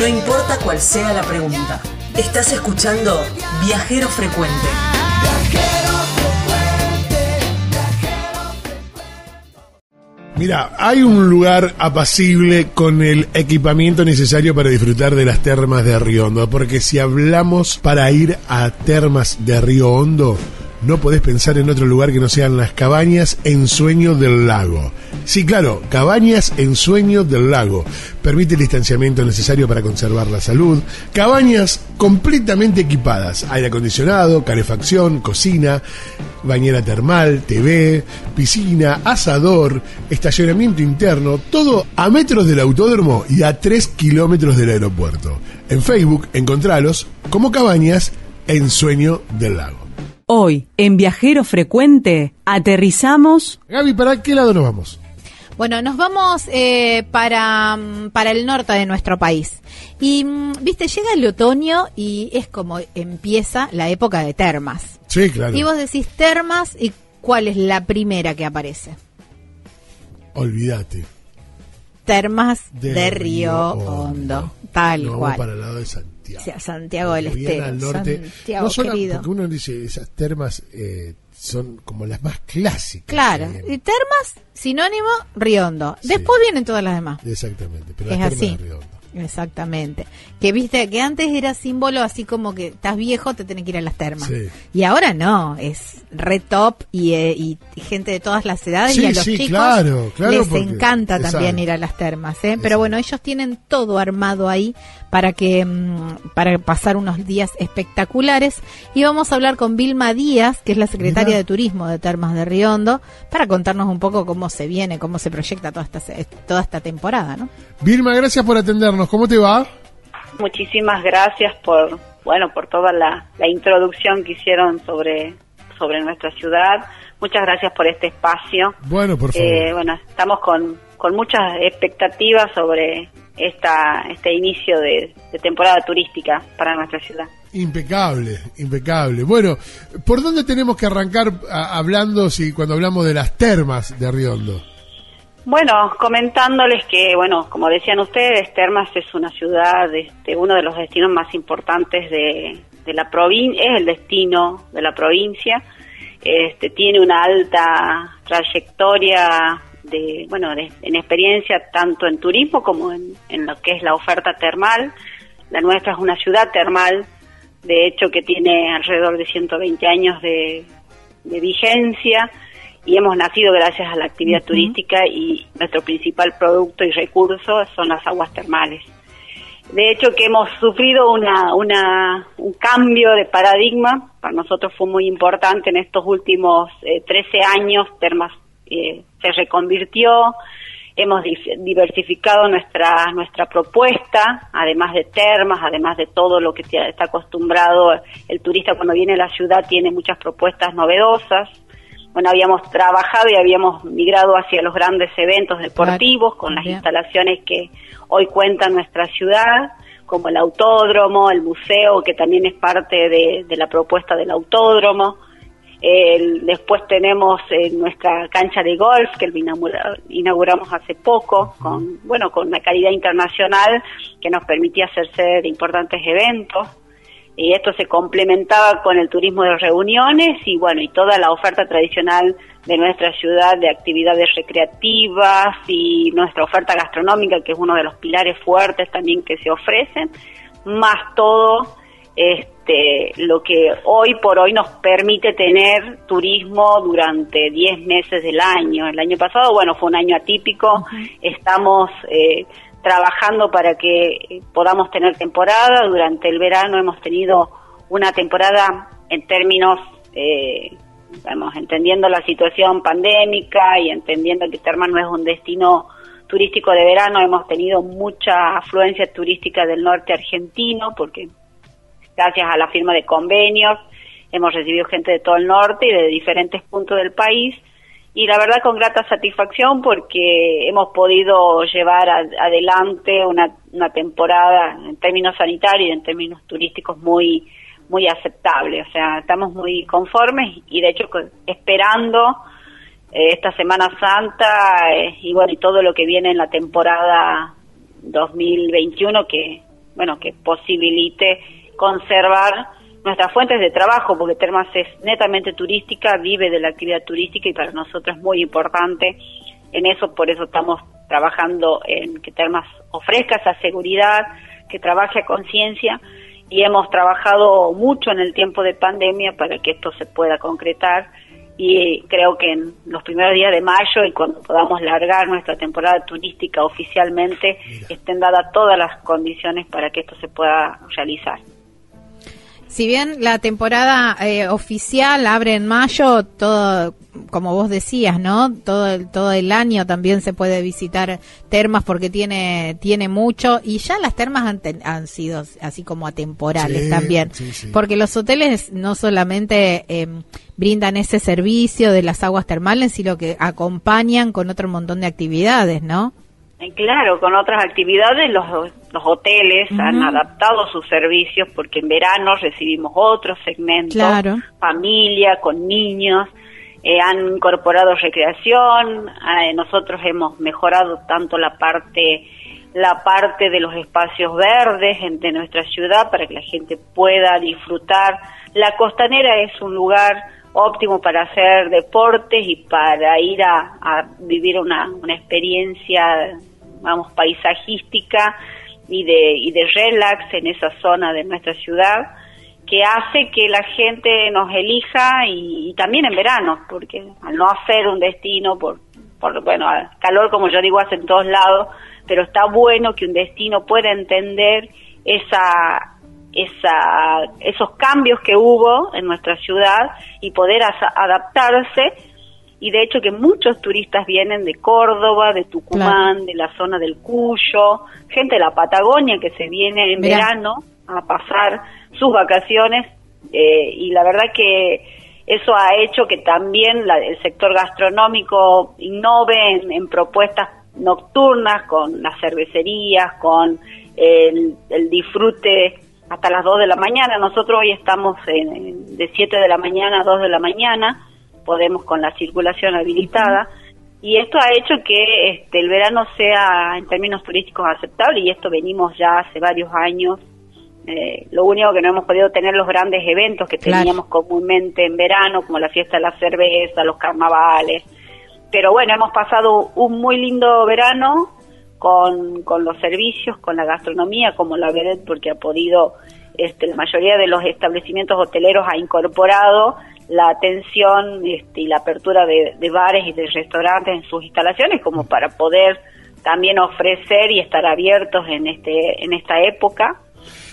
No importa cuál sea la pregunta. Estás escuchando Viajero Frecuente. Mira, hay un lugar apacible con el equipamiento necesario para disfrutar de las termas de Río Hondo, porque si hablamos para ir a termas de Río Hondo, no podés pensar en otro lugar que no sean las cabañas en sueño del lago. Sí, claro, cabañas en sueño del lago. Permite el distanciamiento necesario para conservar la salud. Cabañas completamente equipadas. Aire acondicionado, calefacción, cocina, bañera termal, TV, piscina, asador, estacionamiento interno, todo a metros del autódromo y a 3 kilómetros del aeropuerto. En Facebook encontralos como cabañas en sueño del lago. Hoy, en Viajero Frecuente, aterrizamos. Gaby, ¿para qué lado nos vamos? Bueno, nos vamos eh, para, mm, para el norte de nuestro país. Y, mm, viste, llega el otoño y es como empieza la época de termas. Sí, claro. Y vos decís termas y ¿cuál es la primera que aparece? Olvídate. Termas de, Río Hondo. Tal Nos vamos cual. para el lado de Santiago. Sí, a Santiago del Estero. al norte. Santiago, no solo querido. porque uno dice esas termas eh, son como las más clásicas. Claro. Y termas, sinónimo, Riondo. Sí. Después vienen todas las demás. Exactamente. Pero Es las termas así. de Río Hondo. Exactamente. Que viste que antes era símbolo así como que estás viejo, te tenés que ir a las termas. Sí. Y ahora no, es re top y, eh, y gente de todas las edades Sí, y a los sí, chicos claro, claro, les porque- encanta también ir a las termas. ¿eh? Pero bueno, ellos tienen todo armado ahí para que mm, para pasar unos días espectaculares y vamos a hablar con Vilma Díaz, que es la secretaria de Turismo de Termas de Riondo, para contarnos un poco cómo se viene, cómo se proyecta toda esta toda esta temporada, ¿no? Vilma, gracias por atendernos. ¿Cómo te va? Muchísimas gracias por, bueno, por toda la, la introducción que hicieron sobre, sobre nuestra ciudad. Muchas gracias por este espacio. Bueno, por favor. Eh, bueno, estamos con, con muchas expectativas sobre esta, este inicio de, de temporada turística para nuestra ciudad. Impecable, impecable. Bueno, ¿por dónde tenemos que arrancar a- hablando si cuando hablamos de las termas de Río Hondo? Bueno, comentándoles que, bueno, como decían ustedes, Termas es una ciudad, este, uno de los destinos más importantes de, de la provincia, es el destino de la provincia, este, tiene una alta trayectoria de, bueno, de- en experiencia tanto en turismo como en, en lo que es la oferta termal. La nuestra es una ciudad termal, de hecho que tiene alrededor de 120 años de, de vigencia y hemos nacido gracias a la actividad turística y nuestro principal producto y recurso son las aguas termales. De hecho que hemos sufrido una, una, un cambio de paradigma, para nosotros fue muy importante en estos últimos eh, 13 años, Termas eh, se reconvirtió, hemos diversificado nuestra nuestra propuesta, además de termas, además de todo lo que está acostumbrado el turista cuando viene a la ciudad, tiene muchas propuestas novedosas. Bueno, habíamos trabajado y habíamos migrado hacia los grandes eventos deportivos con las instalaciones que hoy cuenta nuestra ciudad, como el autódromo, el museo, que también es parte de, de la propuesta del autódromo. El- después tenemos eh, nuestra cancha de golf que inaugura- inauguramos hace poco, con bueno con una calidad internacional que nos permitía hacerse de importantes eventos y esto se complementaba con el turismo de reuniones y bueno y toda la oferta tradicional de nuestra ciudad de actividades recreativas y nuestra oferta gastronómica que es uno de los pilares fuertes también que se ofrecen más todo este lo que hoy por hoy nos permite tener turismo durante 10 meses del año. El año pasado, bueno, fue un año atípico, estamos eh, trabajando para que eh, podamos tener temporada. Durante el verano hemos tenido una temporada en términos, eh, vamos, entendiendo la situación pandémica y entendiendo que Termas no es un destino turístico de verano, hemos tenido mucha afluencia turística del norte argentino porque gracias a la firma de convenios hemos recibido gente de todo el norte y de diferentes puntos del país y la verdad con grata satisfacción porque hemos podido llevar adelante una, una temporada en términos sanitarios y en términos turísticos muy muy aceptable, o sea, estamos muy conformes y de hecho esperando eh, esta Semana Santa eh, y bueno, y todo lo que viene en la temporada 2021 que, bueno, que posibilite conservar nuestras fuentes de trabajo, porque Termas es netamente turística, vive de la actividad turística y para nosotros es muy importante. En eso, por eso estamos trabajando en que Termas ofrezca esa seguridad, que trabaje a conciencia. Y hemos trabajado mucho en el tiempo de pandemia para que esto se pueda concretar. Y creo que en los primeros días de mayo y cuando podamos largar nuestra temporada turística oficialmente estén dadas todas las condiciones para que esto se pueda realizar. Si bien la temporada eh, oficial abre en mayo, todo, como vos decías, ¿no? Todo el, todo el año también se puede visitar termas porque tiene, tiene mucho y ya las termas han, han sido así como atemporales también. Porque los hoteles no solamente em, brindan ese servicio de las aguas termales, sino que acompañan con otro montón de actividades, ¿no? Eh, claro, con otras actividades los, los hoteles han adaptado sus servicios porque en verano recibimos otros segmentos, familia, con niños, eh, han incorporado recreación, eh, nosotros hemos mejorado tanto la parte la parte de los espacios verdes de nuestra ciudad para que la gente pueda disfrutar. La costanera es un lugar óptimo para hacer deportes y para ir a, a vivir una, una experiencia vamos, paisajística y de, y de relax en esa zona de nuestra ciudad que hace que la gente nos elija y, también en verano, porque al no hacer un destino por, por, bueno, calor como yo digo hace en todos lados, pero está bueno que un destino pueda entender esa, esa, esos cambios que hubo en nuestra ciudad y poder adaptarse y de hecho que muchos turistas vienen de Córdoba, de Tucumán, de la zona del Cuyo, gente de la Patagonia que se viene en verano a pasar sus vacaciones eh, y la verdad que eso ha hecho que también el sector gastronómico innove en, propuestas nocturnas con las cervecerías, con el, disfrute hasta las 2 de la mañana. Nosotros hoy estamos de 7 de la mañana a 2 de la mañana podemos con la circulación habilitada. Y esto ha hecho que este, el verano sea en términos turísticos aceptable y esto venimos ya hace varios años. Eh, lo único que no hemos podido tener los grandes eventos que teníamos comúnmente en verano, como la fiesta de la cerveza, los carnavales. Pero bueno, hemos pasado un muy lindo verano con, con los servicios, con la gastronomía, como la Vedet, porque ha podido, este, la mayoría de los establecimientos hoteleros ha incorporado la atención este, y la apertura de, bares y de restaurantes en sus instalaciones como para poder también ofrecer y estar abiertos en este en esta época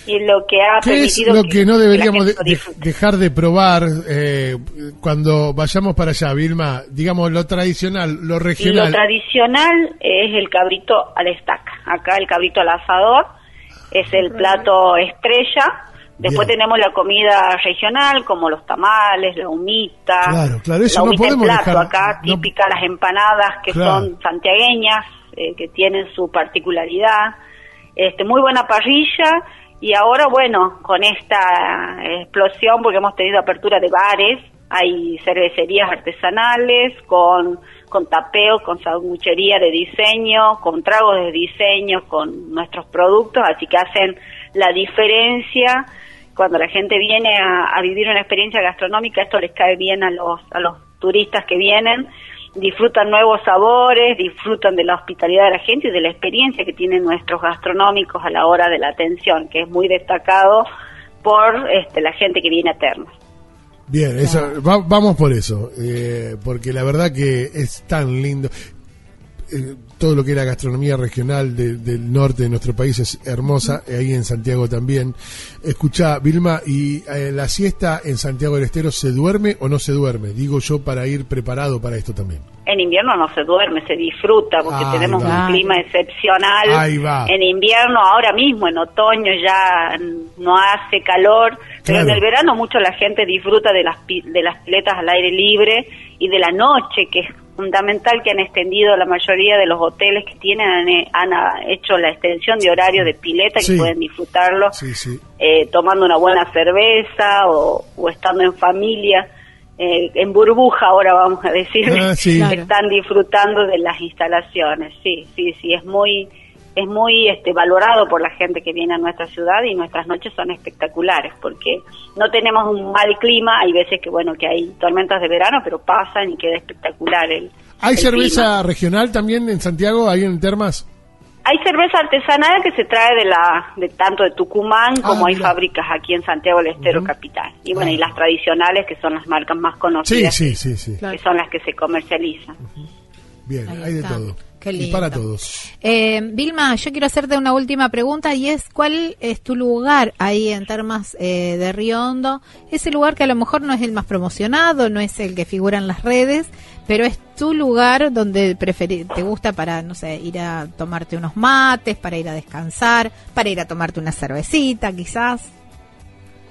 y lo que ha ¿Qué es lo que, no deberíamos dejar de probar eh, cuando vayamos para allá, Vilma? Digamos lo tradicional, lo regional. Lo tradicional es el cabrito al estaca. Acá el cabrito al asador es el plato estrella Después tenemos la comida regional, como los tamales, la humita. Claro, claro, eso la humita no podemos plato acá, típica las empanadas que son santiagueñas, eh, que tienen su particularidad. Este, muy buena parrilla y ahora, bueno, con esta explosión, porque hemos tenido apertura de bares, hay cervecerías artesanales con, con tapeo, con sanguchería de diseño, con tragos de diseño, con nuestros productos, así que hacen la diferencia cuando la gente viene a, vivir una experiencia gastronómica, esto les cae bien a los, a los turistas que vienen, disfrutan nuevos sabores, disfrutan de la hospitalidad de la gente y de la experiencia que tienen nuestros gastronómicos a la hora de la atención, que es muy destacado por este, la gente que viene a Termas. Bien, vamos por eso, eh, porque la verdad que es tan lindo. Eh, todo lo que era gastronomía regional del norte de nuestro país es hermosa, ahí en Santiago también. Escucha, Vilma, ¿y eh, la siesta en Santiago del Estero se duerme o no se duerme? Digo yo para ir preparado para esto también. En invierno no se duerme, se disfruta porque tenemos un clima excepcional. Ahí va. En invierno, ahora mismo, en otoño ya no hace calor, pero en el verano mucho la gente disfruta de las, de las piletas al aire libre y de la noche, que es fundamental que han extendido la mayoría de los hoteles que tienen, han, hecho la extensión de horario de pileta que pueden disfrutarlo eh, tomando una buena cerveza o, estando en familia. Eh, en burbuja ahora vamos a decir, ah, están disfrutando de las instalaciones. Sí, sí, sí, es muy es muy este, valorado por la gente que viene a nuestra ciudad y nuestras noches son espectaculares porque no tenemos un mal clima, hay veces que bueno que hay tormentas de verano, pero pasan y queda espectacular el ¿Hay el cerveza clima. regional también en Santiago, ahí en Termas? Hay cerveza artesanal que se trae de la de tanto de Tucumán como hay Ah, fábricas aquí en Santiago del Estero capital. Y bueno, Ah. y las tradicionales que son las marcas más conocidas sí, sí, sí. Claro. que son las que se comercializan. Bien, Ahí hay de todo. Qué y para todos. Eh, Vilma, yo quiero hacerte una última pregunta y es, ¿cuál es tu lugar ahí en Termas eh, de Río Hondo? Ese lugar que a lo mejor no es el más promocionado, no es el que figura en las redes, pero es tu lugar donde te gusta para, no sé, ir a tomarte unos mates, para ir a descansar, para ir a tomarte una cervecita quizás.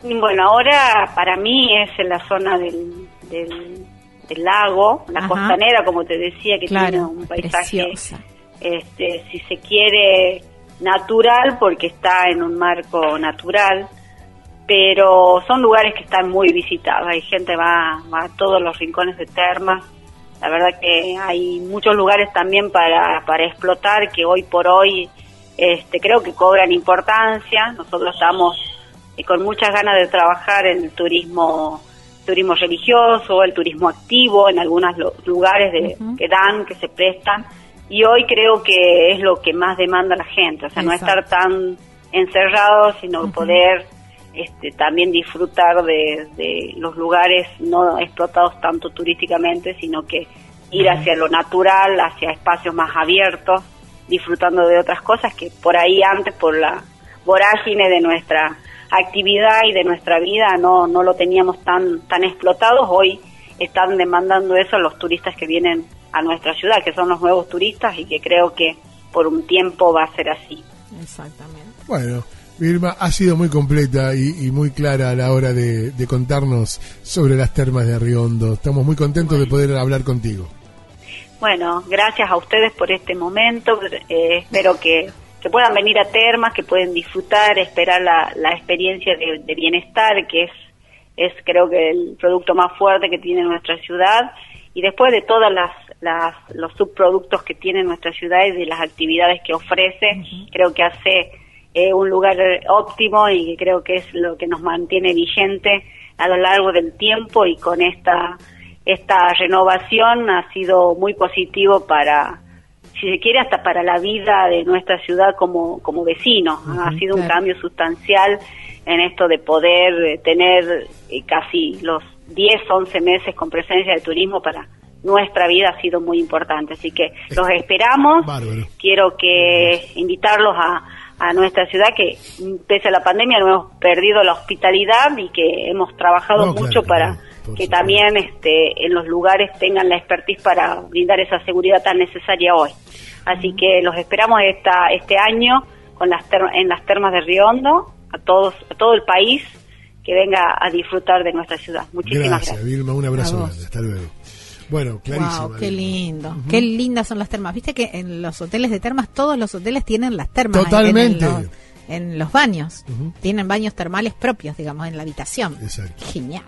Bueno, ahora para mí es en la zona del, del, del lago, la Ajá. costanera, como te decía, que tiene un paisaje, preciosa. este, si se quiere, natural, porque está en un marco natural, pero son lugares que están muy visitados. Hay gente va, va a todos los rincones de Termas. La verdad que hay muchos lugares también para, para explotar que hoy por hoy este, creo que cobran importancia. Nosotros estamos eh, con muchas ganas de trabajar en el turismo turismo religioso, el turismo activo en algunos lugares de, que dan, que se prestan. Y hoy creo que es lo que más demanda la gente, o sea, no estar tan encerrados, sino poder este, también disfrutar de, de los lugares no explotados tanto turísticamente, sino que ir hacia lo natural, hacia espacios más abiertos, disfrutando de otras cosas que por ahí antes, por la vorágine de nuestra actividad y de nuestra vida, no, no lo teníamos tan, tan explotados. Hoy están demandando eso los turistas que vienen a nuestra ciudad, que son los nuevos turistas y que creo que por un tiempo va a ser así. Exactamente. Bueno, Vilma, ha sido muy completa y, y muy clara a la hora de, de contarnos sobre las termas de Riondo. Estamos muy contentos de poder hablar contigo. Bueno, gracias a ustedes por este momento. Eh, espero que, que puedan venir a Termas, que pueden disfrutar, esperar la, la experiencia de, de bienestar, que es, es creo que el producto más fuerte que tiene nuestra ciudad. Y después de todas las, las los subproductos que tiene nuestra ciudad y de las actividades que ofrece, creo que hace eh, un lugar óptimo y que creo que es lo que nos mantiene vigente a lo largo del tiempo y con esta esta renovación ha sido muy positivo para, si se quiere, hasta para la vida de nuestra ciudad como, como vecino. ha sido un cambio sustancial en esto de poder eh, tener eh, casi los 10, 11 meses con presencia de turismo para nuestra vida ha sido muy importante. Así que los esperamos. Bárbaro. Quiero que invitarlos a, a nuestra ciudad que pese a la pandemia no hemos perdido la hospitalidad y que hemos trabajado No, mucho para que también este, en los lugares tengan la expertise para brindar esa seguridad tan necesaria hoy. Así que los esperamos esta, este año con las ter- en las termas de Río Hondo, a todos, a todo el país que venga a disfrutar de nuestra ciudad. Muchísimas Gracias, gracias. Vilma. Un abrazo grande. Hasta luego. Bueno, clarísimo. Wow, qué lindo. Qué lindas son las termas. Viste que en los hoteles de termas, todos los hoteles tienen las termas. Totalmente. En, los, en los baños. Tienen baños termales propios, digamos, en la habitación. Exacto. Genial.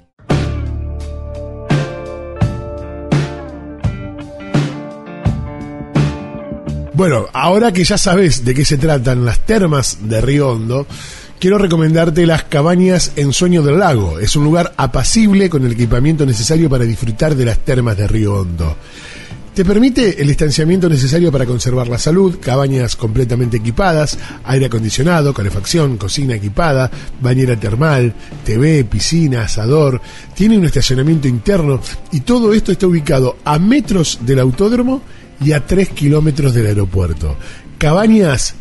Bueno, ahora que ya sabes de qué se tratan las termas de Río Hondo, quiero recomendarte las cabañas en Sueño del Lago. Es un lugar apacible con el equipamiento necesario para disfrutar de las termas de Río Hondo. Te permite el estanciamiento necesario para conservar la salud, cabañas completamente equipadas, aire acondicionado, calefacción, cocina equipada, bañera termal, TV, piscina, asador, tiene un estacionamiento interno y todo esto está ubicado a metros del autódromo y a 3 kilómetros del aeropuerto. Cabañas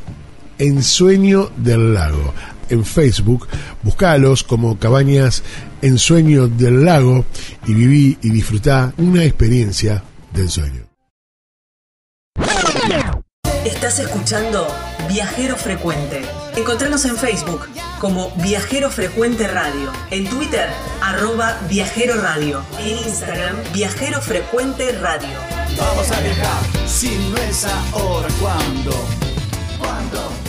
en Sueño del Lago. En Facebook, buscalos como Cabañas en Sueño del Lago y viví y disfrutá una experiencia del sueño. Estás escuchando Viajero Frecuente. Encontranos en Facebook como Viajero Frecuente Radio, en Twitter arroba Viajero Radio, en Instagram Viajero Frecuente Radio. Vamos a viajar, si no es ahora, ¿cuándo? ¿Cuándo?